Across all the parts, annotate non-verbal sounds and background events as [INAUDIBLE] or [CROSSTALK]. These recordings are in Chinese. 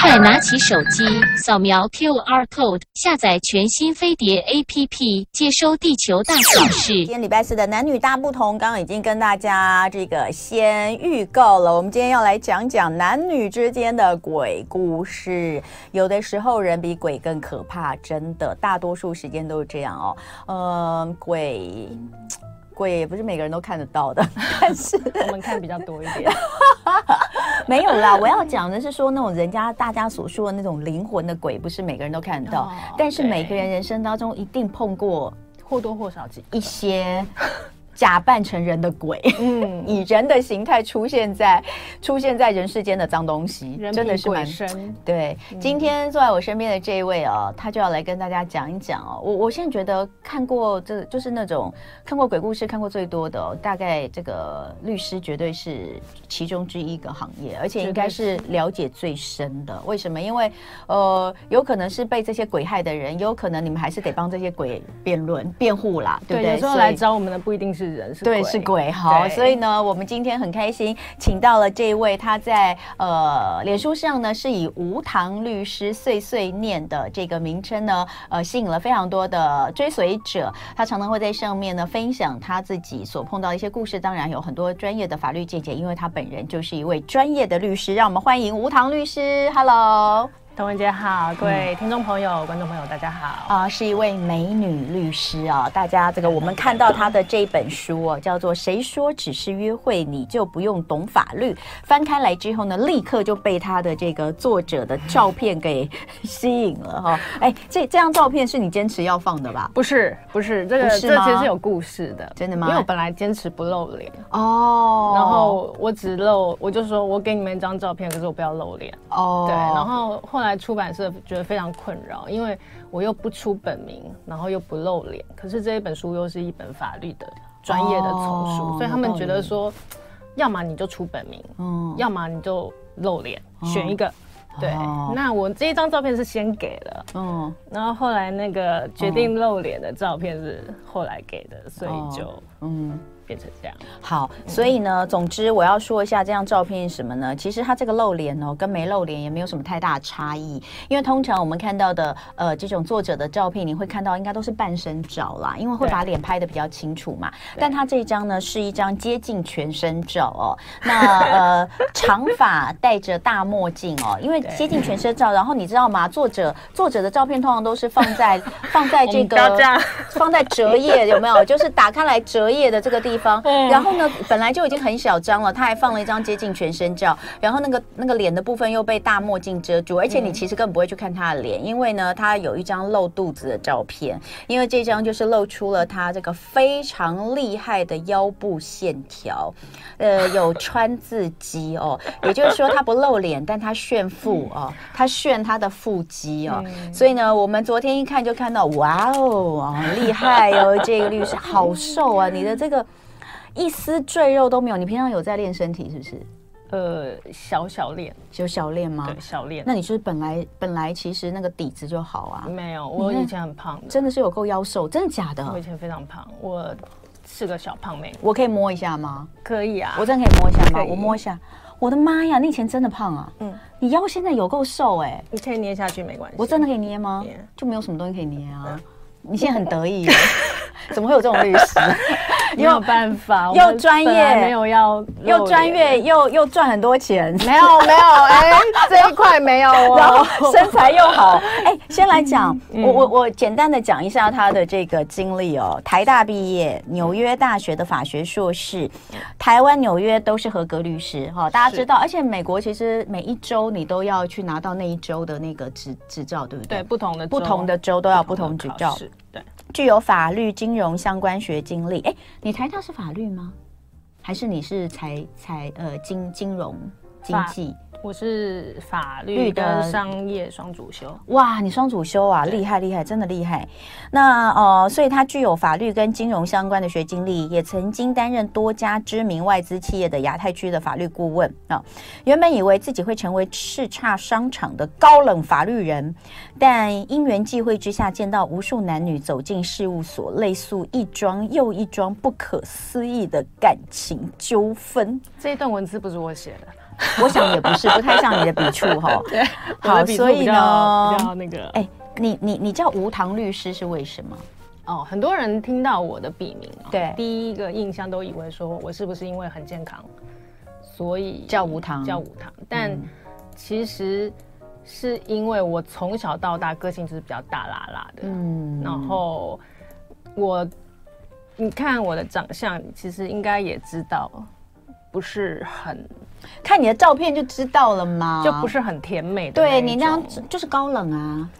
快拿起手机，扫描 QR code，下载全新飞碟 APP，接收地球大小事。今天礼拜四的男女大不同，刚刚已经跟大家这个先预告了。我们今天要来讲讲男女之间的鬼故事。有的时候人比鬼更可怕，真的，大多数时间都是这样哦。嗯、鬼。鬼也不是每个人都看得到的，[LAUGHS] 但是 [LAUGHS] 我们看比较多一点。[LAUGHS] 没有啦，我要讲的是说那种人家大家所说的那种灵魂的鬼，不是每个人都看得到，哦、但是每个人人生当中一定碰过或多或少几一些。假扮成人的鬼，嗯，[LAUGHS] 以人的形态出现在出现在人世间的脏东西，真的是蛮深。对，嗯、今天坐在我身边的这一位哦，他就要来跟大家讲一讲哦。我我现在觉得看过这就是那种看过鬼故事看过最多的，哦，大概这个律师绝对是其中之一个行业，而且应该是了解最深的。为什么？因为呃，有可能是被这些鬼害的人，有可能你们还是得帮这些鬼辩论辩护啦，对不对？有时候来找我们的不一定是。人是对，是鬼。好，所以呢，我们今天很开心，请到了这一位，他在呃，脸书上呢是以无糖律师碎碎念的这个名称呢，呃，吸引了非常多的追随者。他常常会在上面呢分享他自己所碰到的一些故事，当然有很多专业的法律见解，因为他本人就是一位专业的律师。让我们欢迎无糖律师，Hello。童文杰好，各位听众朋友、嗯、观众朋友，大家好啊！是一位美女律师啊！大家这个我们看到她的这本书哦，叫做《谁说只是约会你就不用懂法律》。翻开来之后呢，立刻就被她的这个作者的照片给吸引了哈！[LAUGHS] 哎，这这张照片是你坚持要放的吧？不是，不是，这个这其实是有故事的，真的吗？因为我本来坚持不露脸哦，然后我只露，我就说我给你们一张照片，可是我不要露脸哦。对，然后后来。出版社觉得非常困扰，因为我又不出本名，然后又不露脸，可是这一本书又是一本法律的专业的丛书，哦、所以他们觉得说，要么你就出本名，嗯，要么你就露脸，选一个。哦、对，哦、那我这一张照片是先给了，嗯，然后后来那个决定露脸的照片是后来给的，所以就嗯。变成这样好，所以呢，总之我要说一下这张照片是什么呢？其实它这个露脸哦，跟没露脸也没有什么太大的差异。因为通常我们看到的呃这种作者的照片，你会看到应该都是半身照啦，因为会把脸拍的比较清楚嘛。但他这一张呢是一张接近全身照哦。那呃 [LAUGHS] 长发戴着大墨镜哦，因为接近全身照。然后你知道吗？作者作者的照片通常都是放在放在这个 [LAUGHS] 放在折页有没有？就是打开来折页的这个地方。方，[LAUGHS] 然后呢，本来就已经很小张了，他还放了一张接近全身照，然后那个那个脸的部分又被大墨镜遮住，而且你其实根本不会去看他的脸，因为呢，他有一张露肚子的照片，因为这张就是露出了他这个非常厉害的腰部线条，呃，有川字肌哦，[LAUGHS] 也就是说他不露脸，但他炫腹哦，他炫他的腹肌哦，所以呢，我们昨天一看就看到，哇哦，厉害哦，这个律师好瘦啊，你的这个。一丝赘肉都没有，你平常有在练身体是不是？呃，小小练，有小练吗？对，小练。那你是本来本来其实那个底子就好啊？没有，我以前很胖的，真的是有够腰瘦，真的假的？我以前非常胖，我是个小胖妹。我可以摸一下吗？可以啊，我真的可以摸一下吗？我摸一下。我的妈呀，你以前真的胖啊！嗯，你腰现在有够瘦哎，你可以捏下去没关系。我真的可以捏吗？就没有什么东西可以捏啊。你现在很得意，[LAUGHS] 怎么会有这种律师？[LAUGHS] 没有办法，[LAUGHS] 又专业，没有要又专业又又赚很多钱，没有 [LAUGHS] 没有，哎，这一块没有哦。然后身材又好，哎，先来讲，我我我简单的讲一下他的这个经历哦。台大毕业，纽约大学的法学硕士，台湾、纽约都是合格律师哈。大家知道，而且美国其实每一周你都要去拿到那一周的那个执执照，对不对？对，不同的不同的州都要不同执照。对，具有法律、金融相关学经历。哎，你台大是法律吗？还是你是财财呃金金融经济？我是法律跟商业双主修，哇，你双主修啊，厉害厉害，真的厉害。那呃，所以他具有法律跟金融相关的学经历，也曾经担任多家知名外资企业的亚太区的法律顾问啊。原本以为自己会成为叱咤商场的高冷法律人，但因缘际会之下，见到无数男女走进事务所，类诉一桩又一桩不可思议的感情纠纷。这一段文字不是我写的。我想也不是，不太像你的笔触哈。[LAUGHS] 对，好，所以呢，比较那个，哎，你你你叫无糖律师是为什么？哦，很多人听到我的笔名，对，第一个印象都以为说我是不是因为很健康，所以叫无糖，叫无糖。但其实是因为我从小到大个性就是比较大啦啦的，嗯，然后我，你看我的长相，其实应该也知道，不是很，看你的照片就知道了嘛，就不是很甜美的，对你那样就是高冷啊。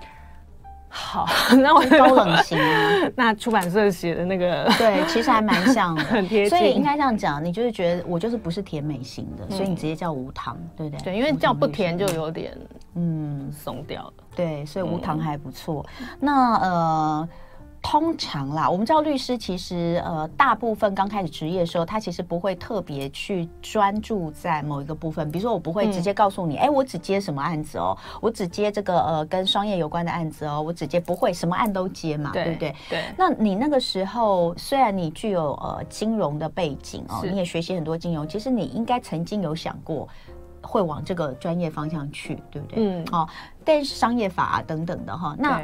好，[LAUGHS] 那我高冷型啊。[LAUGHS] 那出版社写的那个，对，其实还蛮像的，[LAUGHS] 很贴切。所以应该这样讲，你就是觉得我就是不是甜美型的，嗯、所以你直接叫无糖，对不对？对，因为叫不甜就有点嗯松掉了。对，所以无糖还不错。嗯、那呃。通常啦，我们知道律师其实呃，大部分刚开始职业的时候，他其实不会特别去专注在某一个部分。比如说，我不会直接告诉你，哎、嗯，我只接什么案子哦，我只接这个呃跟商业有关的案子哦，我只接不会什么案都接嘛，对，对不对？对。那你那个时候，虽然你具有呃金融的背景哦，你也学习很多金融，其实你应该曾经有想过会往这个专业方向去，对不对？嗯。哦，但是商业法啊等等的哈，那。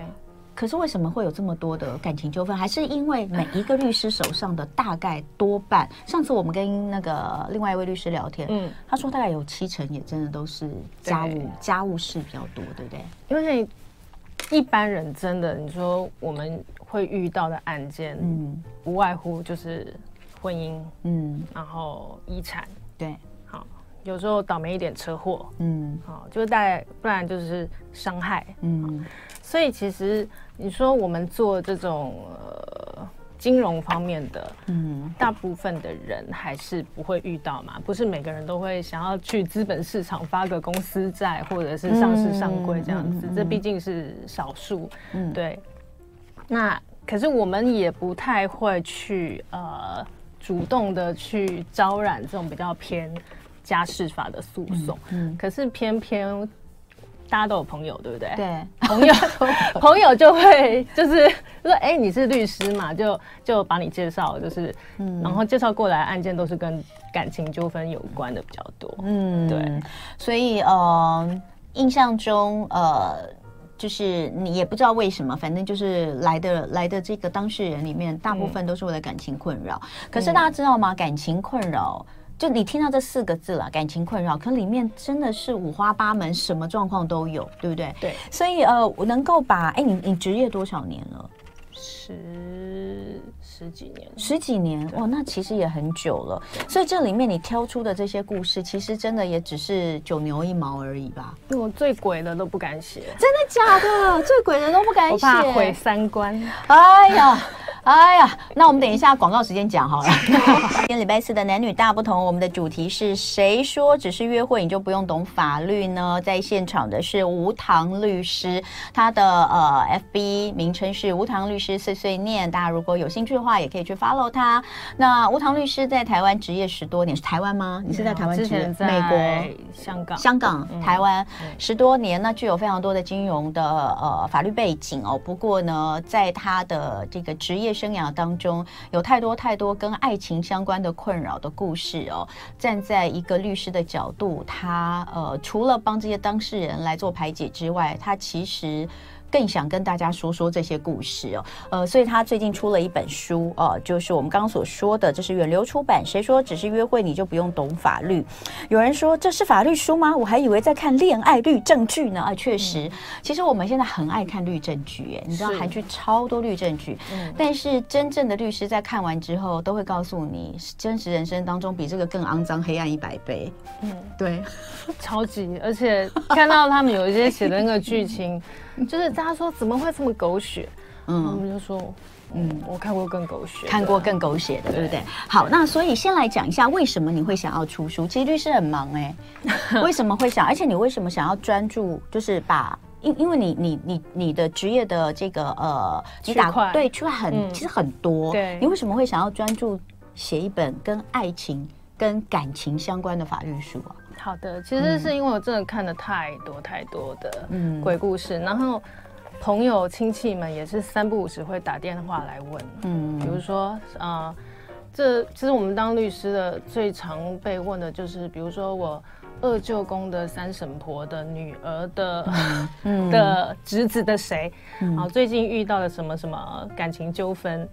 可是为什么会有这么多的感情纠纷？还是因为每一个律师手上的大概多半，上次我们跟那个另外一位律师聊天，嗯，他说大概有七成也真的都是家务家务事比较多，对不对？因为一般人真的，你说我们会遇到的案件，嗯，无外乎就是婚姻，嗯，然后遗产，对，好，有时候倒霉一点车祸，嗯，好，就是大概不然就是伤害，嗯，所以其实。你说我们做这种呃金融方面的，嗯，大部分的人还是不会遇到嘛，不是每个人都会想要去资本市场发个公司债，或者是上市上柜这样子，这毕竟是少数，嗯，对。那可是我们也不太会去呃主动的去招揽这种比较偏家事法的诉讼，嗯，可是偏偏。大家都有朋友，对不对？对，朋友 [LAUGHS] 朋友就会就是说，哎、欸，你是律师嘛，就就把你介绍，就是，嗯，然后介绍过来案件都是跟感情纠纷有关的比较多，嗯，对，所以呃，印象中呃，就是你也不知道为什么，反正就是来的来的这个当事人里面，大部分都是为了感情困扰。嗯、可是大家知道吗？感情困扰。就你听到这四个字了，感情困扰，可里面真的是五花八门，什么状况都有，对不对？对。所以呃，我能够把，哎，你你职业多少年了？十十几年，十几年对哇，那其实也很久了。所以这里面你挑出的这些故事，其实真的也只是九牛一毛而已吧？我最鬼的都不敢写，真的假的？[LAUGHS] 最鬼的都不敢写，我怕毁三观。哎呀。哎呀，那我们等一下广告时间讲好了。[LAUGHS] 今天礼拜四的男女大不同，我们的主题是谁说只是约会你就不用懂法律呢？在现场的是无糖律师，他的呃 FB 名称是无糖律师碎碎念，大家如果有兴趣的话，也可以去 follow 他。那吴唐律师在台湾职业十多年，是台湾吗？你是在台湾职业？美国、香港、香港、台湾十多年，那具有非常多的金融的呃法律背景哦。不过呢，在他的这个职业。生涯当中有太多太多跟爱情相关的困扰的故事哦。站在一个律师的角度，他呃除了帮这些当事人来做排解之外，他其实。更想跟大家说说这些故事哦，呃，所以他最近出了一本书哦，呃，就是我们刚刚所说的，这是远流出版。谁说只是约会你就不用懂法律？有人说这是法律书吗？我还以为在看恋爱律证据呢。啊，确实，嗯、其实我们现在很爱看律证据，耶，你知道韩剧超多律政剧，嗯、但是真正的律师在看完之后都会告诉你，真实人生当中比这个更肮脏、黑暗一百倍。嗯，对，[LAUGHS] 超级，而且看到他们有一些写的那个剧情。[LAUGHS] 就是大家说怎么会这么狗血？嗯，我们就说，嗯，我看过更狗血，看过更狗血的，对不对？好，那所以先来讲一下，为什么你会想要出书？其实律师很忙哎，[LAUGHS] 为什么会想？而且你为什么想要专注？就是把，因因为你你你你的职业的这个呃，你打对区块很其实很多，对，你为什么会想要专注写一本跟爱情跟感情相关的法律书啊？好的，其实是因为我真的看了太多太多的鬼故事，嗯、然后朋友亲戚们也是三不五时会打电话来问，嗯，比如说啊、呃，这其实我们当律师的最常被问的就是，比如说我二舅公的三婶婆的女儿的、嗯、的侄子的谁，嗯、啊，最近遇到了什么什么感情纠纷。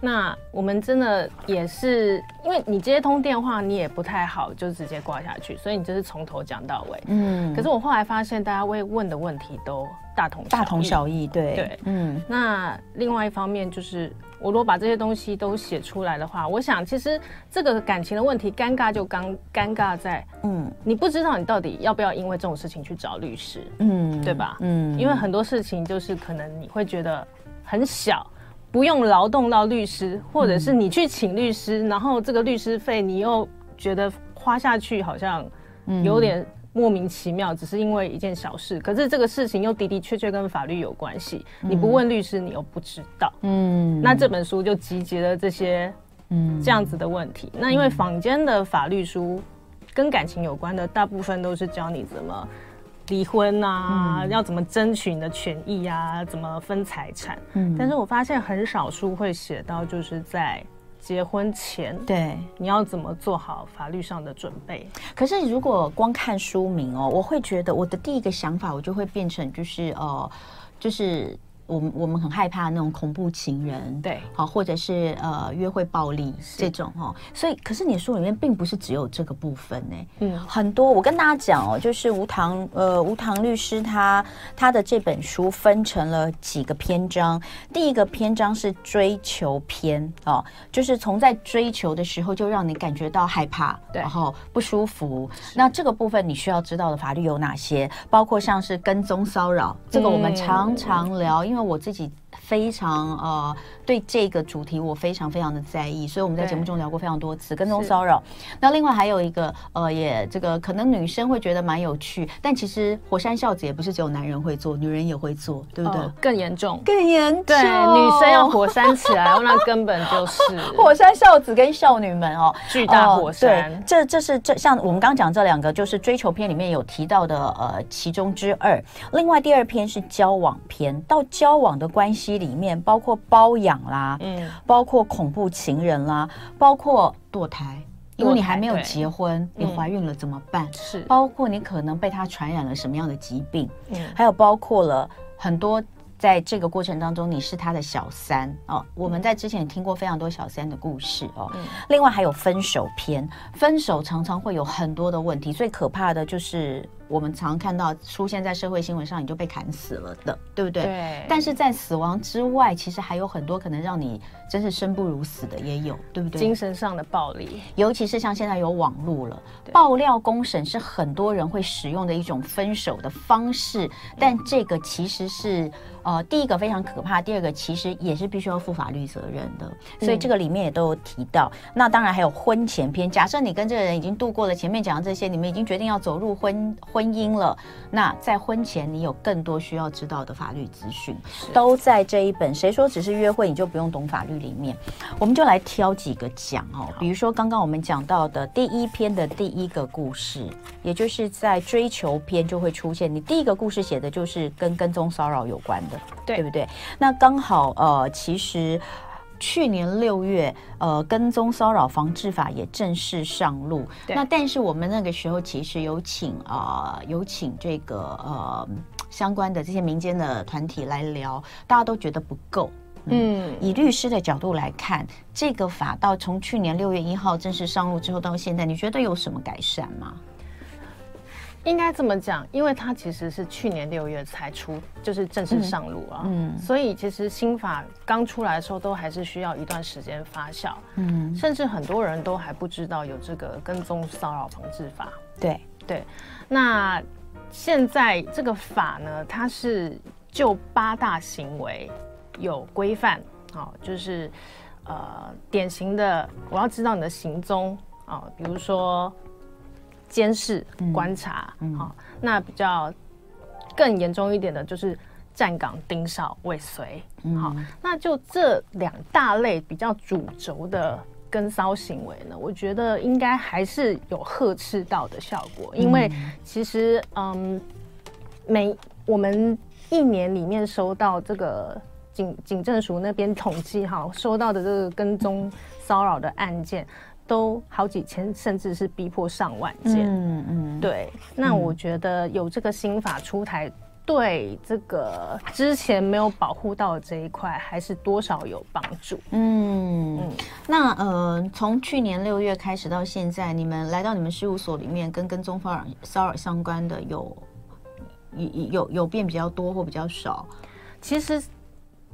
那我们真的也是，因为你接通电话，你也不太好就直接挂下去，所以你就是从头讲到尾。嗯。可是我后来发现，大家会问的问题都大同大同小异，对对，嗯。那另外一方面就是，我如果把这些东西都写出来的话，我想其实这个感情的问题，尴尬就尴尴尬在，嗯，你不知道你到底要不要因为这种事情去找律师，嗯，对吧？嗯。因为很多事情就是可能你会觉得很小。不用劳动到律师，或者是你去请律师，嗯、然后这个律师费你又觉得花下去好像有点莫名其妙，嗯、只是因为一件小事。可是这个事情又的的确确跟法律有关系，嗯、你不问律师，你又不知道。嗯，那这本书就集结了这些嗯这样子的问题。嗯、那因为坊间的法律书跟感情有关的，大部分都是教你怎么。离婚啊，嗯、要怎么争取你的权益啊？怎么分财产？嗯，但是我发现很少书会写到，就是在结婚前，对，你要怎么做好法律上的准备？可是如果光看书名哦，我会觉得我的第一个想法，我就会变成就是呃，就是。我们我们很害怕那种恐怖情人，对，好，或者是呃约会暴力这种哦，所以可是你书里面并不是只有这个部分呢，嗯，很多我跟大家讲哦，就是吴唐呃吴唐律师他他的这本书分成了几个篇章，第一个篇章是追求篇哦，就是从在追求的时候就让你感觉到害怕，对，然后不舒服，那这个部分你需要知道的法律有哪些？包括像是跟踪骚扰，这个我们常常聊，因为。那我自己非常呃。对这个主题我非常非常的在意，所以我们在节目中聊过非常多次跟踪骚扰。那另外还有一个呃，也这个可能女生会觉得蛮有趣，但其实火山孝子也不是只有男人会做，女人也会做，对不对？哦、更严重，更严重。对，女生要火山起来，那根本就是火山孝子跟少女们哦，[LAUGHS] 巨大火山。呃、这这是这像我们刚刚讲这两个，就是追求篇里面有提到的呃其中之二。另外第二篇是交往篇，到交往的关系里面，包括包养。啦，嗯，包括恐怖情人啦，包括堕胎，因为你还没有结婚，你怀孕了怎么办？是，包括你可能被他传染了什么样的疾病，嗯，还有包括了很多在这个过程当中你是他的小三哦。我们在之前也听过非常多小三的故事哦。另外还有分手篇，分手常常会有很多的问题，最可怕的就是。我们常看到出现在社会新闻上，你就被砍死了的，对不对？对。但是在死亡之外，其实还有很多可能让你真是生不如死的，也有，对不对？精神上的暴力，尤其是像现在有网络了，爆料公审是很多人会使用的一种分手的方式，但这个其实是。呃，第一个非常可怕，第二个其实也是必须要负法律责任的，所以这个里面也都有提到。嗯、那当然还有婚前篇，假设你跟这个人已经度过了前面讲的这些，你们已经决定要走入婚婚姻了，那在婚前你有更多需要知道的法律资讯，都在这一本。谁说只是约会你就不用懂法律里面？我们就来挑几个讲哦，比如说刚刚我们讲到的第一篇的第一个故事，也就是在追求篇就会出现，你第一个故事写的就是跟跟踪骚扰有关的。对，对不对？那刚好呃，其实去年六月，呃，跟踪骚扰防治法也正式上路。对那但是我们那个时候其实有请啊、呃，有请这个呃相关的这些民间的团体来聊，大家都觉得不够。嗯，嗯以律师的角度来看，这个法到从去年六月一号正式上路之后到现在，你觉得有什么改善吗？应该这么讲，因为它其实是去年六月才出，就是正式上路啊。嗯，嗯，所以其实新法刚出来的时候，都还是需要一段时间发酵。嗯，甚至很多人都还不知道有这个跟踪骚扰防治法。对对，那现在这个法呢，它是就八大行为有规范，哦，就是呃典型的，我要知道你的行踪啊，哦，比如说。监视、观察，好、那比较更严重一点的就是站岗、盯梢、尾随，好、那就这两大类比较主轴的跟骚行为呢，我觉得应该还是有呵斥到的效果，因为其实，嗯，每我们一年里面收到这个警警政署那边统计哈，收到的这个跟踪骚扰的案件。都好几千，甚至是逼迫上万件。嗯嗯，对。那我觉得有这个新法出台，对这个之前没有保护到的这一块，还是多少有帮助。嗯嗯。那呃，从去年六月开始到现在，你们来到你们事务所里面，跟跟踪骚扰骚扰相关的有有有有变比较多或比较少？其实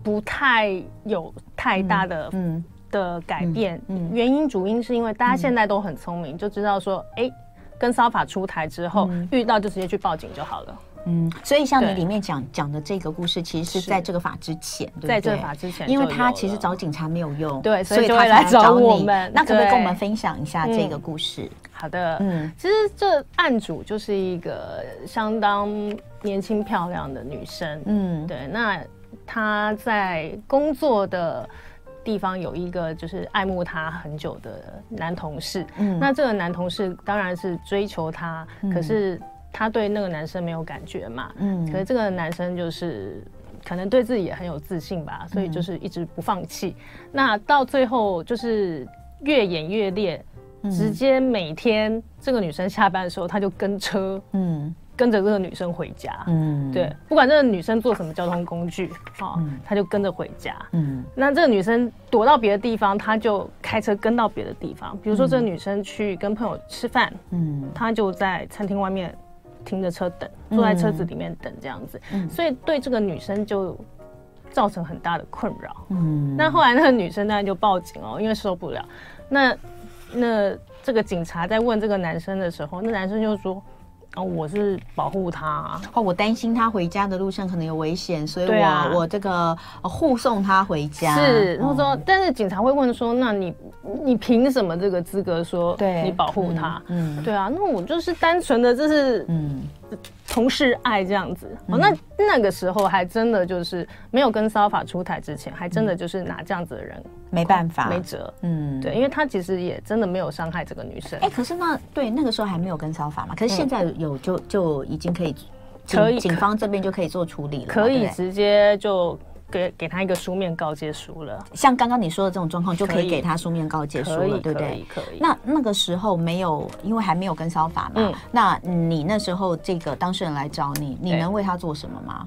不太有太大的嗯。嗯的改变，嗯，原因主因是因为大家现在都很聪明，就知道说，哎，跟骚法出台之后，遇到就直接去报警就好了。嗯，所以像你里面讲讲的这个故事，其实是在这个法之前，在这个法之前，因为他其实找警察没有用，对，所以就会来找我们。那可不可以跟我们分享一下这个故事？好的，嗯，其实这案主就是一个相当年轻漂亮的女生，嗯，对，那她在工作的。地方有一个就是爱慕她很久的男同事，嗯，那这个男同事当然是追求她，嗯，可是他对那个男生没有感觉嘛，嗯，可是这个男生就是可能对自己也很有自信吧，所以就是一直不放弃。嗯，那到最后就是越演越烈，嗯，直接每天这个女生下班的时候他就跟车，嗯。跟着这个女生回家，嗯，对，不管这个女生坐什么交通工具，哦，嗯、他就跟着回家，嗯，那这个女生躲到别的地方，他就开车跟到别的地方。比如说，这个女生去跟朋友吃饭，嗯，他就在餐厅外面停着车等，坐在车子里面等这样子，嗯，所以对这个女生就造成很大的困扰，嗯，那后来那个女生当然就报警哦，因为受不了。那那这个警察在问这个男生的时候，那男生就说。哦，我是保护他，啊，哦，我担心他回家的路上可能有危险，所以我，啊，我这个护送他回家。是，他说，但是警察会问说，那你你凭什么这个资格说你保护他？嗯，对啊，那我就是单纯的就是嗯。同事爱这样子，哦，那那个时候还真的就是没有跟骚法出台之前，还真的就是拿这样子的人没办法，没辙。嗯，对，因为他其实也真的没有伤害这个女生。哎，可是那对那个时候还没有跟骚法嘛？可是现在有就就已经可以，可以警方这边就可以做处理了，可以直接就。给给他一个书面告诫书了，像刚刚你说的这种状况，就可以给他书面告诫书了，对不对？可以。那那个时候没有，因为还没有跟骚法嘛。嗯。那你那时候这个当事人来找你，你能为他做什么吗？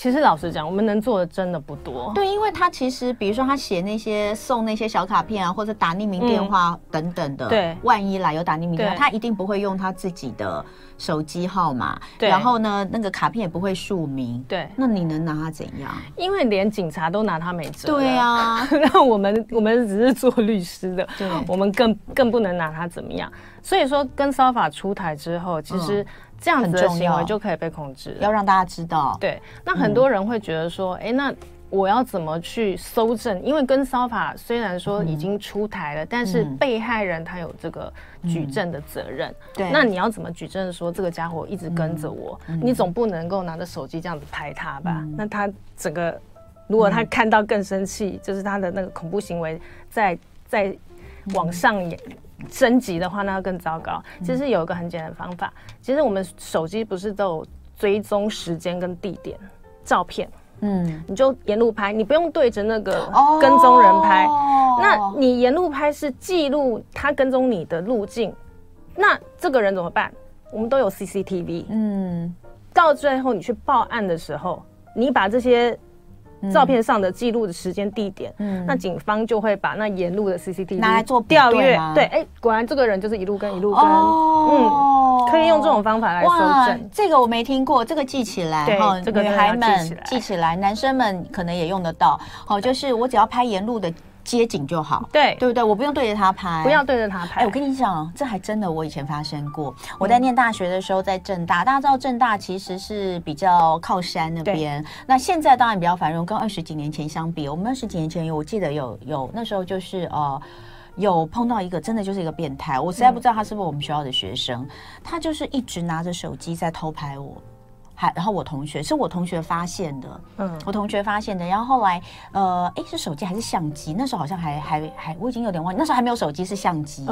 其实老实讲，我们能做的真的不多。对，因为他其实，比如说他写那些送那些小卡片啊，或者打匿名电话等等的，对，万一来有打匿名电话，他一定不会用他自己的手机号码。对。然后呢，那个卡片也不会署名。对。那你能拿他怎样？因为连警察都拿他没辙。对啊。[LAUGHS] 那我们我们只是做律师的，对，我们更更不能拿他怎么样。所以说，跟骚法出台之后，其实。这样子的行为就可以被控制，要让大家知道。对，那很多人会觉得说，哎、嗯，那我要怎么去搜证？因为跟骚法虽然说已经出台了，嗯、但是被害人他有这个举证的责任。对、嗯，那你要怎么举证说这个家伙一直跟着我？嗯、你总不能够拿着手机这样子拍他吧？嗯、那他整个，如果他看到更生气，嗯、就是他的那个恐怖行为在在往上演。嗯升级的话，那要更糟糕。其实有一个很简单的方法，其实我们手机不是都有追踪时间跟地点照片？嗯，你就沿路拍，你不用对着那个跟踪人拍。哦、那你沿路拍是记录他跟踪你的路径。那这个人怎么办？我们都有 CCTV。嗯，到最后你去报案的时候，你把这些。照片上的记录的时间地点，嗯，那警方就会把那沿路的 CCTV 拿来做调阅，对，哎，果然这个人就是一路跟一路跟，嗯，可以用这种方法来搜证。这个我没听过，这个记起来，哈，这个女孩们记起来，男生们可能也用得到。好，就是我只要拍沿路的。街景就好，对对不对？我不用对着他拍，不要对着他拍。哎，我跟你讲，这还真的，我以前发生过。我在念大学的时候，在正大，大家知道正大其实是比较靠山那边。那现在当然比较繁荣，跟二十几年前相比，我们二十几年前有，我记得有有那时候就是呃，有碰到一个真的就是一个变态，我实在不知道他是不是我们学校的学生，他就是一直拿着手机在偷拍我。还然后我同学是我同学发现的，嗯，我同学发现的。然后后来，呃，哎，是手机还是相机？那时候好像还还还，我已经有点忘记。那时候还没有手机，是相机，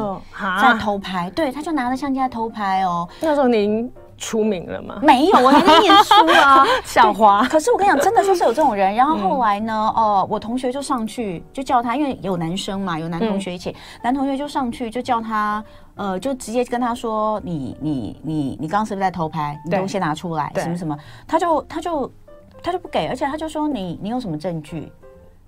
在偷拍。对，他就拿着相机在偷拍哦。那时候您出名了吗？没有，我还在念书啊，[LAUGHS] 校花。可是我跟你讲，真的就是有这种人。然后后来呢，哦、嗯呃，我同学就上去就叫他，因为有男生嘛，有男同学一起，嗯、男同学就上去就叫他，呃，就直接跟他说：“你你你你刚刚是不是在偷拍？你东西拿出来，什么什么？”他就他就他就不给，而且他就说：“你你有什么证据？”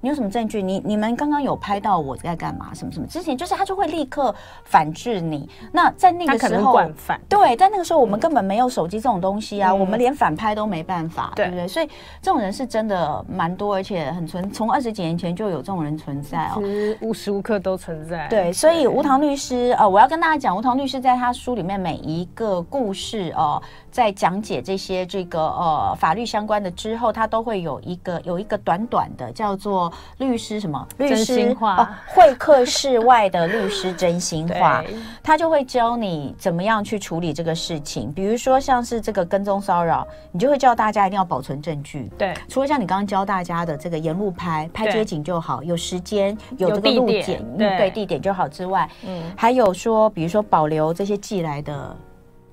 你有什么证据？你你们刚刚有拍到我在干嘛？什么什么？之前就是他就会立刻反制你。那在那个时候，对，在那个时候我们根本没有手机这种东西啊，嗯、我们连反拍都没办法，对，不对？所以这种人是真的蛮多，而且很存。从二十几年前就有这种人存在哦，无时无刻都存在。对，所以无糖律师呃，我要跟大家讲，无糖律师在他书里面每一个故事哦。呃在讲解这些这个呃法律相关的之后，他都会有一个有一个短短的叫做律师什么律师真心话、哦、会客室外的律师真心话，[LAUGHS] 他就会教你怎么样去处理这个事情。比如说像是这个跟踪骚扰，你就会教大家一定要保存证据。对，除了像你刚刚教大家的这个沿路拍拍街景就好，有时间有这个路检，对，对地点就好之外，嗯，还有说比如说保留这些寄来的。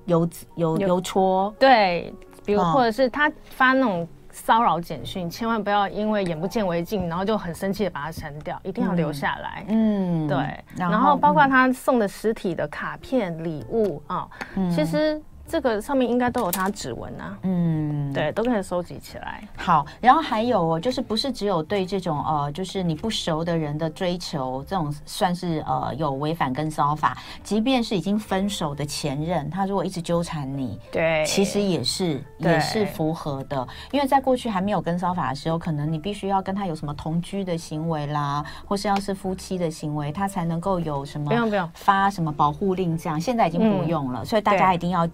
邮邮邮戳，对，比如或者是他发那种骚扰简讯，哦、千万不要因为眼不见为净，然后就很生气的把它删掉，一定要留下来。嗯，对。然后，包括他送的实体的卡片礼物啊，嗯、其实。这个上面应该都有他指纹啊，嗯，对，都可以收集起来。好，然后还有哦，就是不是只有对这种呃，就是你不熟的人的追求，这种算是呃有违反跟骚法。即便是已经分手的前任，他如果一直纠缠你，对，其实也是也是符合的。因为在过去还没有跟骚法的时候，可能你必须要跟他有什么同居的行为啦，或是要是夫妻的行为，他才能够有什么不用不用发什么保护令这样。现在已经不用了，嗯、所以大家一定要。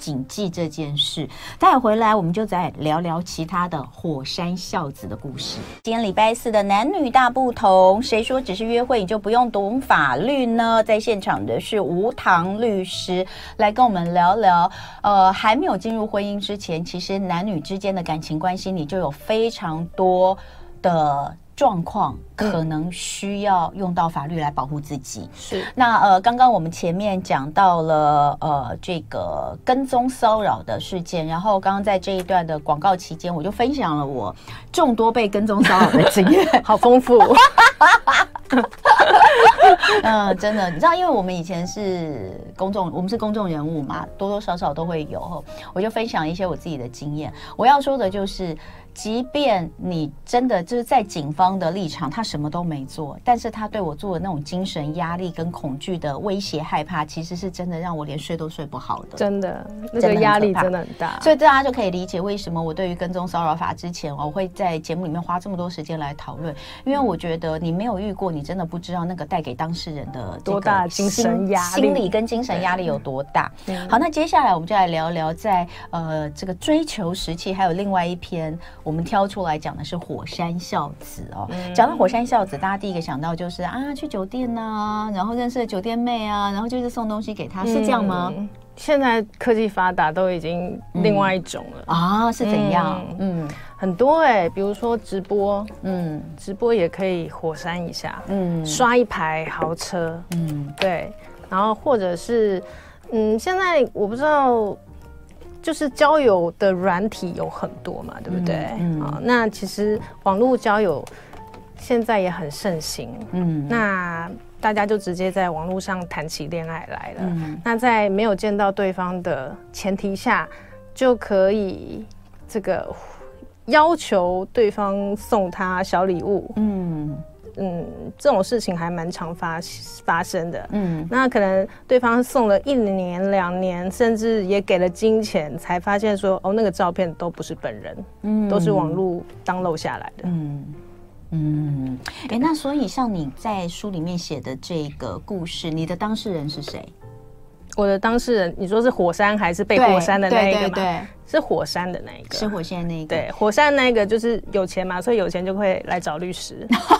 谨记这件事，待会回来我们就再聊聊其他的火山孝子的故事。今天礼拜四的男女大不同，谁说只是约会你就不用懂法律呢？在现场的是无糖律师来跟我们聊聊。呃，还没有进入婚姻之前，其实男女之间的感情关系里就有非常多的。状况可能需要用到法律来保护自己。是那呃，刚刚我们前面讲到了呃这个跟踪骚扰的事件，然后刚刚在这一段的广告期间，我就分享了我众多被跟踪骚扰的经验，[LAUGHS] 好丰富。嗯，真的，你知道，因为我们以前是公众，我们是公众人物嘛，多多少少都会有。我就分享一些我自己的经验。我要说的就是。即便你真的就是在警方的立场，他什么都没做，但是他对我做的那种精神压力跟恐惧的威胁、害怕，其实是真的让我连睡都睡不好的。真的，那个压力真的很大。所以大家就可以理解为什么我对于跟踪骚扰法之前，我会在节目里面花这么多时间来讨论，因为我觉得你没有遇过，你真的不知道那个带给当事人的多大精神压力、心理跟精神压力有多大。好，那接下来我们就来聊聊在呃这个追求时期，还有另外一篇。我们挑出来讲的是火山孝子哦。讲到火山孝子，大家第一个想到就是啊，去酒店啊，然后认识了酒店妹啊，然后就是送东西给她，是这样吗？现在科技发达，都已经另外一种了。啊，是怎样？嗯，很多哎，比如说直播，嗯，直播也可以火山一下，嗯，刷一排豪车，嗯，对，然后或者是，嗯，现在我不知道。就是交友的软体有很多嘛，对不对？嗯，啊，那其实网络交友现在也很盛行，嗯，那大家就直接在网络上谈起恋爱来了。嗯，那在没有见到对方的前提下，就可以这个要求对方送他小礼物，嗯。嗯，这种事情还蛮常发发生的。嗯，那可能对方送了一年、两年，甚至也给了金钱，才发现说，哦，那个照片都不是本人，嗯，都是网络 download 下来的。嗯嗯，哎，那所以像你在书里面写的这个故事，你的当事人是谁？我的当事人，你说是火山还是被火山的那一个对对，是火山的那一个，是火山那一个。对，火山那个就是有钱嘛，所以有钱就会来找律师。[LAUGHS]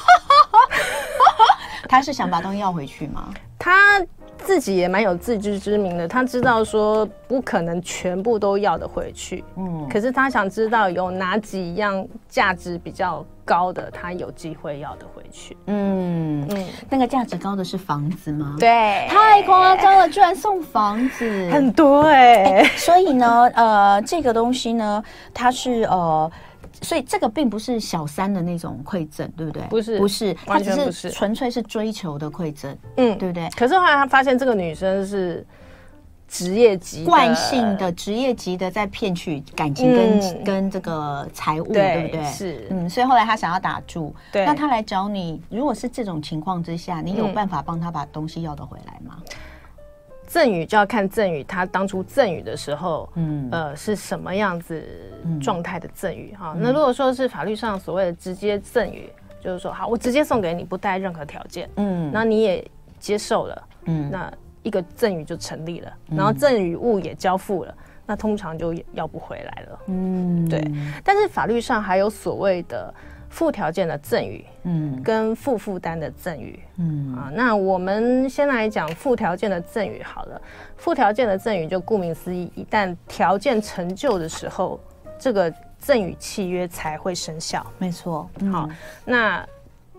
他是想把东西要回去吗？他自己也蛮有自知之明的，他知道说不可能全部都要的回去，嗯，可是他想知道有哪几样价值比较高的，他有机会要的回去，嗯。嗯，那个价值高的是房子吗？对，太夸张了，居然送房子，[LAUGHS] 很多哎、欸，所以呢，呃，这个东西呢，它是呃。所以这个并不是小三的那种馈赠，对不对？不是，不是，他只是纯粹是追求的馈赠，嗯，对不对？可是后来他发现这个女生是职业级惯性的职业级的在骗取感情跟、嗯、跟这个财物，对，对不对？是，嗯，所以后来他想要打住，对，那他来找你，如果是这种情况之下，你有办法帮他把东西要得回来吗？嗯赠与就要看赠与，他当初赠与的时候，嗯，呃，是什么样子状态的赠与哈？那如果说是法律上所谓的直接赠与，就是说，好，我直接送给你，不带任何条件，嗯，那你也接受了，嗯，那一个赠与就成立了，然后赠与物也交付了，那通常就要不回来了，嗯，对。但是法律上还有所谓的。附条件的赠与，嗯，跟附负担的赠与，嗯啊，那我们先来讲附条件的赠与好了。附条件的赠与就顾名思义，一旦条件成就的时候，这个赠与契约才会生效。没错，嗯、好，那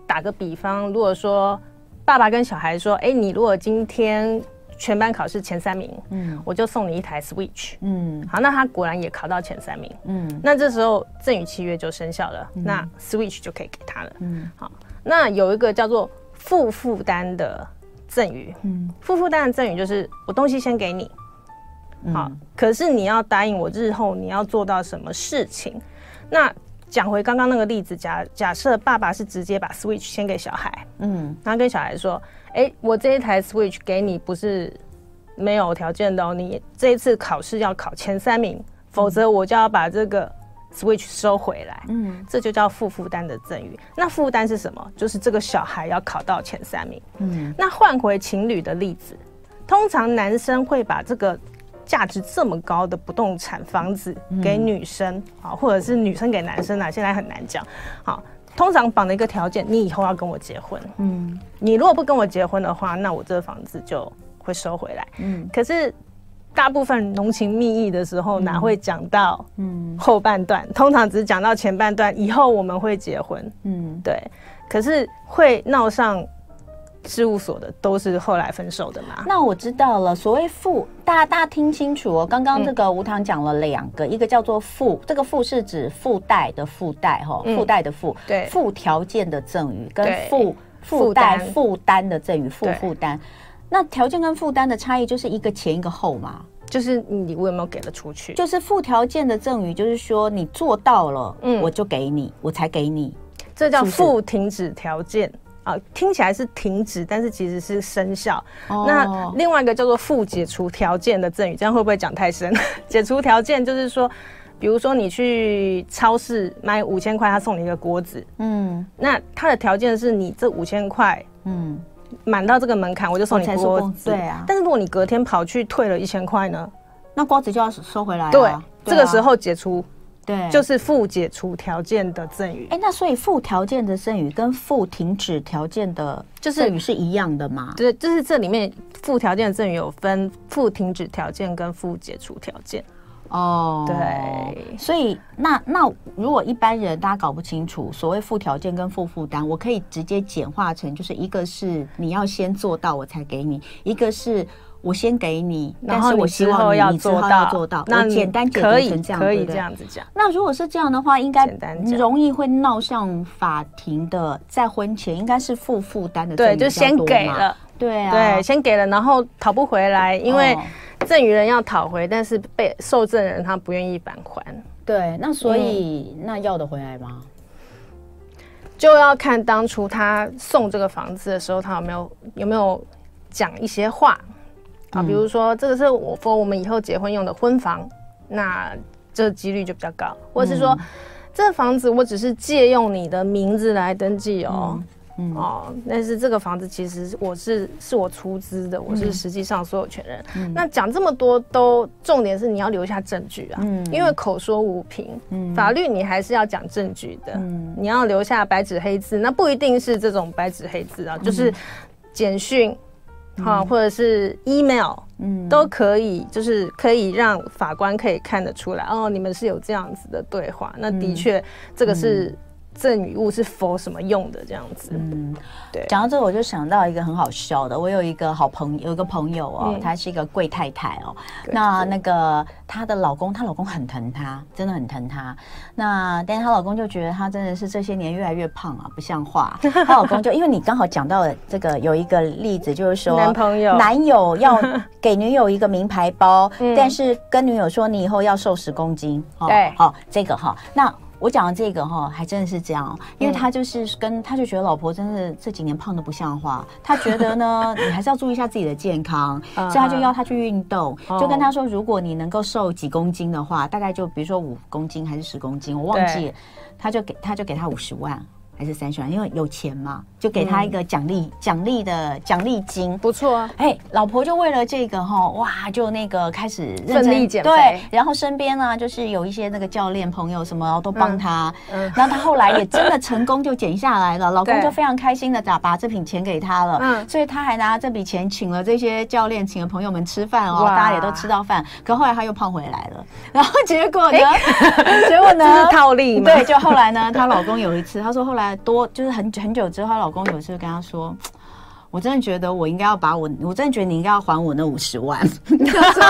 打个比方，如果说爸爸跟小孩说，哎，你如果今天。全班考试前三名，嗯，我就送你一台 Switch，嗯，好，那他果然也考到前三名，嗯，那这时候赠与契约就生效了，嗯、那 Switch 就可以给他了，嗯，好，那有一个叫做负负担的赠与，嗯，负负担的赠与就是我东西先给你，好，嗯、可是你要答应我日后你要做到什么事情，那讲回刚刚那个例子，假假设爸爸是直接把 Switch 先给小孩，嗯，然后跟小孩说。哎，我这一台 Switch 给你不是没有条件的哦，你这一次考试要考前三名，否则我就要把这个 Switch 收回来。嗯，这就叫负负担的赠与。那负担是什么？就是这个小孩要考到前三名。嗯，那换回情侣的例子，通常男生会把这个价值这么高的不动产房子给女生啊，嗯，或者是女生给男生啊，现在很难讲。好。通常绑的一个条件，你以后要跟我结婚。嗯，你如果不跟我结婚的话，那我这个房子就会收回来。嗯，可是大部分浓情蜜意的时候，哪会讲到嗯后半段？嗯、通常只讲到前半段，以后我们会结婚。嗯，对。可是会闹上。事务所的都是后来分手的嘛？那我知道了。所谓附，大家大家听清楚哦。刚刚这个吴糖讲了两个，嗯、一个叫做附，这个附是指附带的附带哈，附带的附，对，附条件的赠与跟附附带负担的赠与，附负担。那条件跟负担的差异就是一个前一个后嘛？就是你我有没有给了出去？就是附条件的赠与，就是说你做到了，嗯，我就给你，我才给你，这叫附停止条件。啊，听起来是停止，但是其实是生效。Oh. 那另外一个叫做附解除条件的赠与，这样会不会讲太深？[LAUGHS] 解除条件就是说，比如说你去超市买五千块，他送你一个锅子，嗯，那他的条件是你这五千块，嗯，满到这个门槛，我就送你锅子。对啊。但是如果你隔天跑去退了一千块呢，那锅子就要收回来了。对，这个时候解除。对，就是附解除条件的赠与。哎，那所以附条件的赠与跟附停止条件的赠与是一样的吗？对，就是这里面附条件的赠与有分附停止条件跟附解除条件。哦，对，所以那那如果一般人大家搞不清楚所谓附条件跟附负担，我可以直接简化成就是一个是你要先做到我才给你，一个是。我先给你，但是我希望你之后要做到。那简单解读成这样，可以这样子讲。那如果是这样的话，应该容易会闹上法庭的。在婚前应该是负负担的，对，就先给了，对啊，对，先给了，然后讨不回来，因为赠与人要讨回，但是被受赠人他不愿意返还。对，那所以那要得回来吗？就要看当初他送这个房子的时候，他有没有有没有讲一些话。啊，比如说这个是我说我们以后结婚用的婚房，那这几率就比较高，或者是说、嗯、这房子我只是借用你的名字来登记哦，嗯。嗯、哦，但是这个房子其实我是是我出资的，我是实际上所有权人。嗯、那讲这么多都重点是你要留下证据啊，嗯、因为口说无凭，嗯、法律你还是要讲证据的，嗯、你要留下白纸黑字，那不一定是这种白纸黑字啊，就是简讯。哈、嗯，或者是 email，嗯，都可以，就是可以让法官可以看得出来，哦，你们是有这样子的对话，那的确这个是。嗯赠与物是 for 什么用的这样子？嗯，对。讲到这个，我就想到一个很好笑的。我有一个好朋友，有一个朋友哦，她、嗯、是一个贵太太哦。那那个她的老公，她老公很疼她，真的很疼她。那但是她老公就觉得她真的是这些年越来越胖啊，不像话。[LAUGHS] 她老公就因为你刚好讲到了这个，有一个例子就是说，男朋友男友要给女友一个名牌包，[LAUGHS] 但是跟女友说你以后要瘦十公斤。对，好，这个哈，那。我讲的这个哈，还真的是这样，因为他就是跟他就觉得老婆真的这几年胖的不像话，他觉得呢，你还是要注意一下自己的健康，[LAUGHS] 所以他就要他去运动，就跟他说，如果你能够瘦几公斤的话，大概就比如说五公斤还是十公斤，我忘记，他就给他就给他五十万。还是三十万，因为有钱嘛，就给他一个奖励奖励的奖励金，不错啊。哎，老婆就为了这个哈，哇，就那个开始认真减肥，对，然后身边呢就是有一些那个教练朋友什么都帮他，嗯，然后他后来也真的成功就减下来了，老公就非常开心的把把这笔钱给他了，嗯，所以他还拿这笔钱请了这些教练，请了朋友们吃饭哦，大家也都吃到饭，可后来他又胖回来了，然后结果呢，结果呢，这是套利嘛，对，就后来呢，她老公有一次，他说后来。多就是很很久之后，她老公有一次跟她说：“我真的觉得我应该要把我，我真的觉得你应该要还我那五十万。[LAUGHS] ”他说：“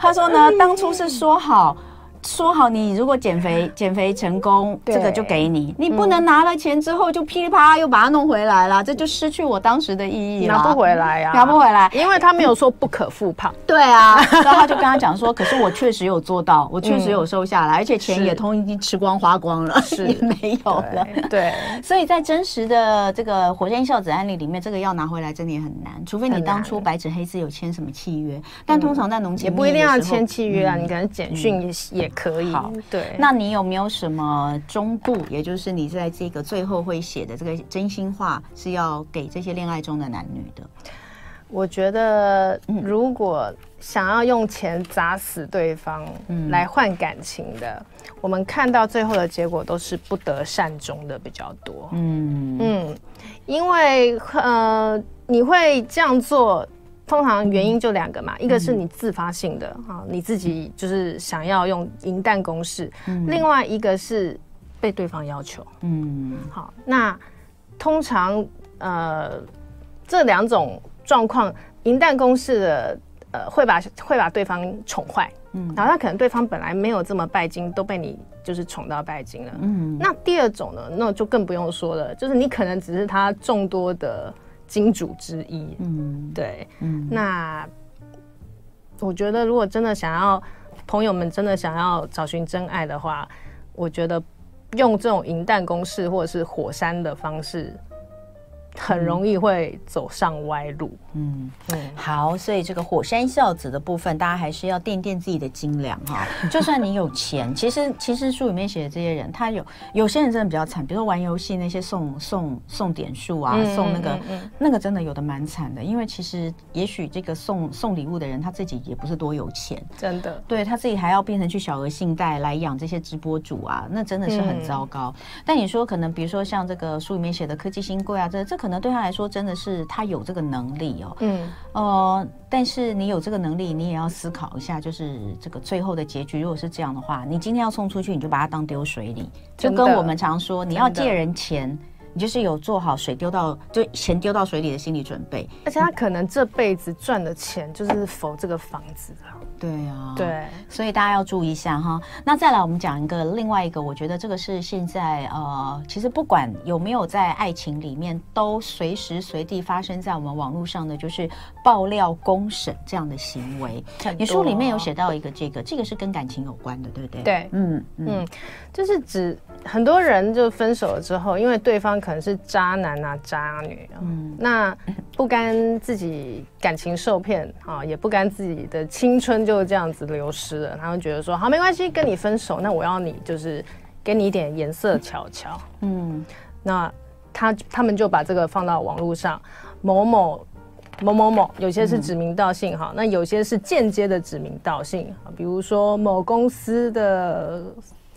他说呢，当初是说好。”说好，你如果减肥减肥成功，这个就给你。你不能拿了钱之后就噼里啪啦又把它弄回来了，这就失去我当时的意义了。拿不回来呀，拿不回来，因为他没有说不可复胖。对啊，[LAUGHS] 然后他就跟他讲说，可是我确实有做到，我确实有瘦下来，而且钱也通已经吃光花光了，是 [LAUGHS] 没有了。对，所以在真实的这个火箭孝子案例里面，这个要拿回来真的也很难，除非你当初白纸黑字有签什么契约。但通常在农经也不一定要签契约啊，你可能简讯也也。可以，好，对。那你有没有什么中部？也就是你在这个最后会写的这个真心话，是要给这些恋爱中的男女的？我觉得，如果想要用钱砸死对方来换感情的，嗯、我们看到最后的结果都是不得善终的比较多。嗯嗯，因为呃，你会这样做。通常原因就两个嘛，嗯、一个是你自发性的啊，你自己就是想要用银弹攻势，嗯、另外一个是被对方要求。嗯，好，那通常呃这两种状况，银弹攻势的呃会把会把对方宠坏，嗯，然后他可能对方本来没有这么拜金，都被你就是宠到拜金了。嗯，那第二种呢，那就更不用说了，就是你可能只是他众多的。金主之一，嗯，对，嗯，那我觉得，如果真的想要朋友们真的想要找寻真爱的话，我觉得用这种银弹公式或者是火山的方式。很容易会走上歪路。嗯嗯，好，所以这个火山孝子的部分，大家还是要垫垫自己的斤两哈。[LAUGHS] 就算你有钱，其实其实书里面写的这些人，他有有些人真的比较惨，比如说玩游戏那些送送送点数啊，送那个、嗯嗯嗯、那个真的有的蛮惨的，因为其实也许这个送送礼物的人他自己也不是多有钱，真的，对他自己还要变成去小额信贷来养这些直播主啊，那真的是很糟糕。嗯、但你说可能比如说像这个书里面写的科技新贵啊，这这。可能对他来说真的是他有这个能力哦，嗯，呃，但是你有这个能力，你也要思考一下，就是这个最后的结局，如果是这样的话，你今天要送出去，你就把它当丢水里，就跟我们常说，你要借人钱，你就是有做好水丢到就钱丢到水里的心理准备，而且他可能这辈子赚的钱就是否这个房子啊。对啊，对，所以大家要注意一下哈。那再来，我们讲一个另外一个，我觉得这个是现在呃，其实不管有没有在爱情里面，都随时随地发生在我们网络上的，就是爆料公审这样的行为。你书里面有写到一个这个，这个是跟感情有关的，对不对？对，嗯嗯，就是指很多人就分手了之后，因为对方可能是渣男啊、渣女啊，嗯，那不甘自己感情受骗啊，也不甘自己的青春。就这样子流失了，他们觉得说好没关系，跟你分手，那我要你就是给你一点颜色瞧瞧。嗯，那他他们就把这个放到网络上，某某某某某，有些是指名道姓哈，嗯、那有些是间接的指名道姓，比如说某公司的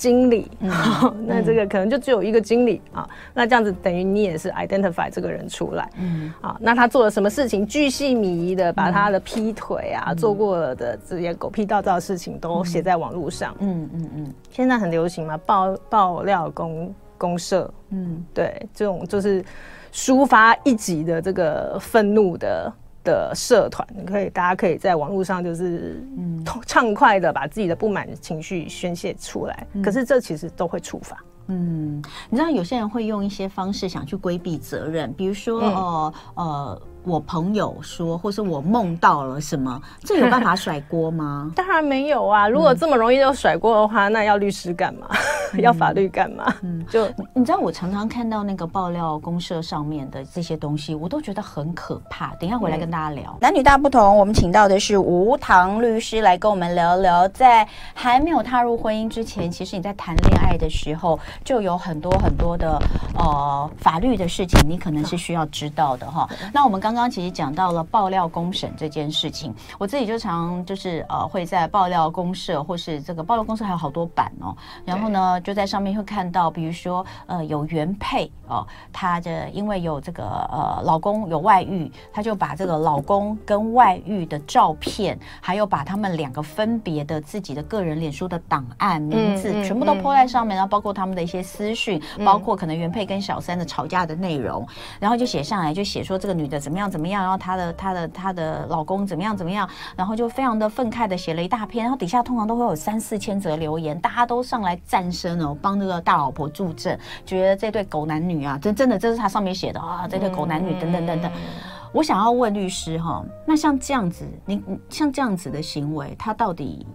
经理，嗯、[LAUGHS] 那这个可能就只有一个经理啊，那这样子等于你也是 identify 这个人出来，嗯，啊，那他做了什么事情，巨细靡遗的把他的劈腿啊，嗯、做过的这些狗屁倒灶的事情都写在网络上，嗯嗯嗯，现在很流行嘛，爆爆料公公社，嗯，对，这种就是抒发一己的这个愤怒的。的社团，你可以，大家可以在网络上就是嗯，畅快的把自己的不满情绪宣泄出来。嗯、可是这其实都会触发。嗯，你知道有些人会用一些方式想去规避责任，比如说呃、嗯、呃。我朋友说，或是我梦到了什么，这有办法甩锅吗？[LAUGHS] 当然没有啊！如果这么容易就甩锅的话，嗯、那要律师干嘛？嗯、[LAUGHS] 要法律干嘛？嗯，就你知道，我常常看到那个爆料公社上面的这些东西，我都觉得很可怕。等一下回来跟大家聊。嗯、男女大不同，我们请到的是吴唐律师来跟我们聊聊，在还没有踏入婚姻之前，其实你在谈恋爱的时候，就有很多很多的呃法律的事情，你可能是需要知道的哈。嗯、那我们刚刚。刚刚其实讲到了爆料公审这件事情，我自己就常就是呃会在爆料公社或是这个爆料公社还有好多版哦，然后呢就在上面会看到，比如说呃有原配哦，她的因为有这个呃老公有外遇，她就把这个老公跟外遇的照片，还有把他们两个分别的自己的个人脸书的档案名字全部都 po 在上面，然后包括他们的一些私讯，包括可能原配跟小三的吵架的内容，然后就写上来，就写说这个女的怎么样。怎么样？然后她的她的她的老公怎么样？怎么样？然后就非常的愤慨的写了一大篇，然后底下通常都会有三四千则留言，大家都上来赞声哦，帮那个大老婆助阵，觉得这对狗男女啊，真真的这是他上面写的啊，这对狗男女等等等等。我想要问律师哈，那像这样子，你像这样子的行为，他到底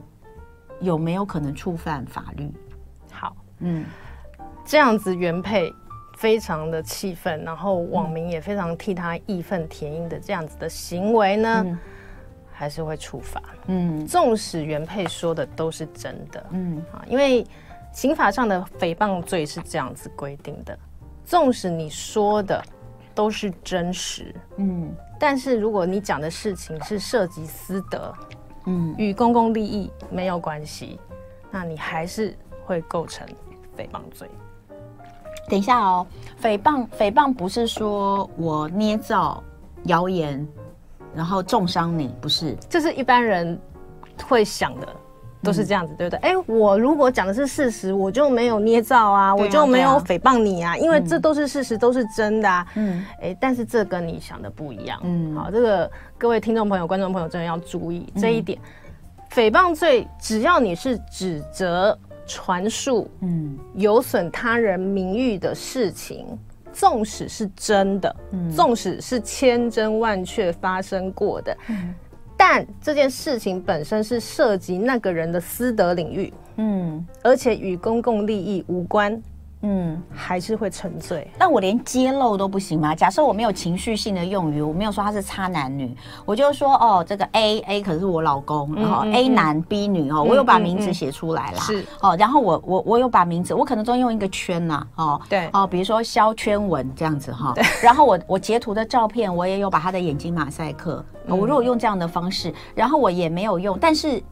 有没有可能触犯法律？好，嗯，这样子原配。非常的气愤，然后网民也非常替他义愤填膺的这样子的行为呢，嗯、还是会处罚。嗯，纵使原配说的都是真的，嗯。啊，因为刑法上的诽谤罪是这样子规定的，纵使你说的都是真实，嗯，但是如果你讲的事情是涉及私德，嗯，与公共利益没有关系，那你还是会构成诽谤罪。等一下哦，诽谤诽谤不是说我捏造谣言，然后重伤你，不是？这是一般人会想的，都是这样子，嗯、对不对？哎，我如果讲的是事实，我就没有捏造啊，啊我就没有诽谤你啊，因为这都是事实，嗯、都是真的啊。嗯，哎，但是这跟你想的不一样。嗯，好，这个各位听众朋友、观众朋友真的要注意这一点。诽谤、嗯、罪，只要你是指责。传述嗯。有损他人名誉的事情，纵使是真的，嗯，纵使是千真万确发生过的，嗯，但这件事情本身是涉及那个人的私德领域，嗯，而且与公共利益无关。嗯，还是会沉醉。那我连揭露都不行吗？假设我没有情绪性的用语，我没有说他是差男女，我就说哦，这个 A A 可是我老公，然后 A 男 B 女哦，我有把名字写出来啦。是哦，然后我我我有把名字，我可能中间用一个圈呐，哦，对，哦，比如说萧圈文这样子哈，对，然后我我截图的照片，我也有把他的眼睛马赛克。我如果用这样的方式，然后我也没有用，但是。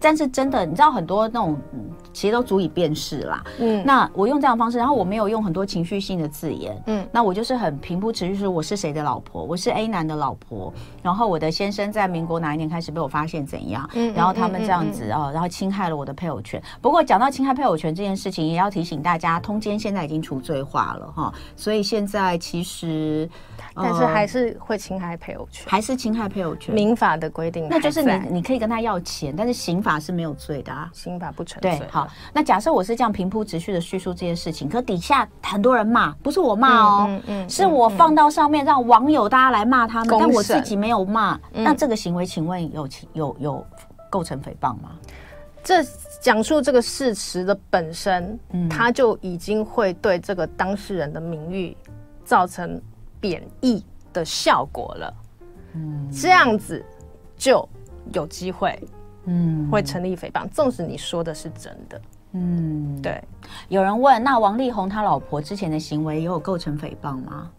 但是真的，你知道很多那种，其实都足以辨识啦。嗯，那我用这样的方式，然后我没有用很多情绪性的字眼。嗯，那我就是很平铺直叙说我是谁的老婆，我是 A 男的老婆。然后我的先生在民国哪一年开始被我发现怎样？嗯，然后他们这样子啊，然后侵害了我的配偶权。不过讲到侵害配偶权这件事情，也要提醒大家，通奸现在已经除罪化了哈，所以现在其实。但是还是会侵害配偶权，还是侵害配偶权。民法的规定，那就是你你可以跟他要钱，但是刑法是没有罪的啊，刑法不成罪。对，好，那假设我是这样平铺直叙的叙述这件事情，可底下很多人骂，不是我骂哦，嗯嗯，是我放到上面让网友大家来骂他们，但我自己没有骂，那这个行为，请问有有有构成诽谤吗？这讲述这个事实的本身，他就已经会对这个当事人的名誉造成。贬义的效果了，嗯，这样子就有机会，嗯，会成立诽谤。纵使你说的是真的，嗯，对。有人问，那王力宏他老婆之前的行为也有构成诽谤吗？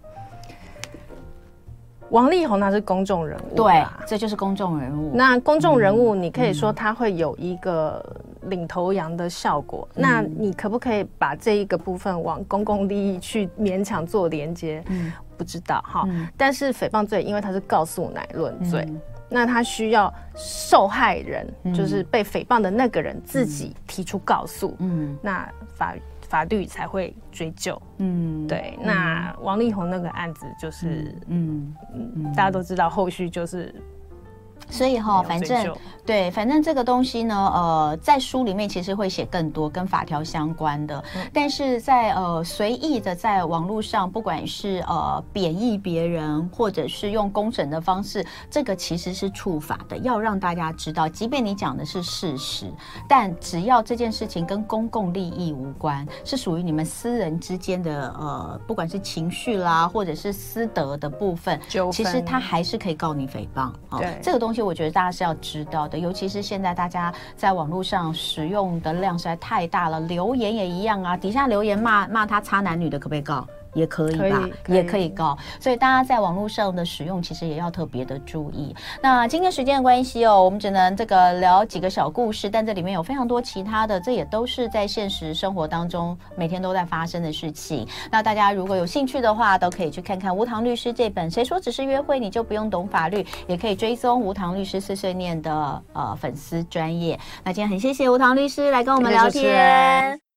王力宏他是公众人物，对，这就是公众人物。那公众人物，你可以说他会有一个领头羊的效果。嗯、那你可不可以把这一个部分往公共利益去勉强做连接？嗯，不知道哈。嗯、但是诽谤罪，因为它是告诉乃论罪，嗯、那他需要受害人，嗯、就是被诽谤的那个人自己提出告诉。嗯，那法法律才会追究。嗯，对。嗯、那王力宏那个案子就是，嗯嗯，嗯大家都知道后续就是。所以哈，反正对，反正这个东西呢，呃，在书里面其实会写更多跟法条相关的，嗯、但是在呃随意的在网络上，不管是呃贬义别人，或者是用公审的方式，这个其实是触法的，要让大家知道，即便你讲的是事实，但只要这件事情跟公共利益无关，是属于你们私人之间的呃，不管是情绪啦，或者是私德的部分，分其实他还是可以告你诽谤。对、哦，这个东东西。我觉得大家是要知道的，尤其是现在大家在网络上使用的量实在太大了，留言也一样啊，底下留言骂骂他差男女的，可不可以告？也可以吧，可以也可以告，所以大家在网络上的使用其实也要特别的注意。那今天时间的关系哦，我们只能这个聊几个小故事，但这里面有非常多其他的，这也都是在现实生活当中每天都在发生的事情。那大家如果有兴趣的话，都可以去看看无糖律师这本《谁说只是约会你就不用懂法律》，也可以追踪无糖律师碎碎念的呃粉丝专业。那今天很谢谢无糖律师来跟我们聊天。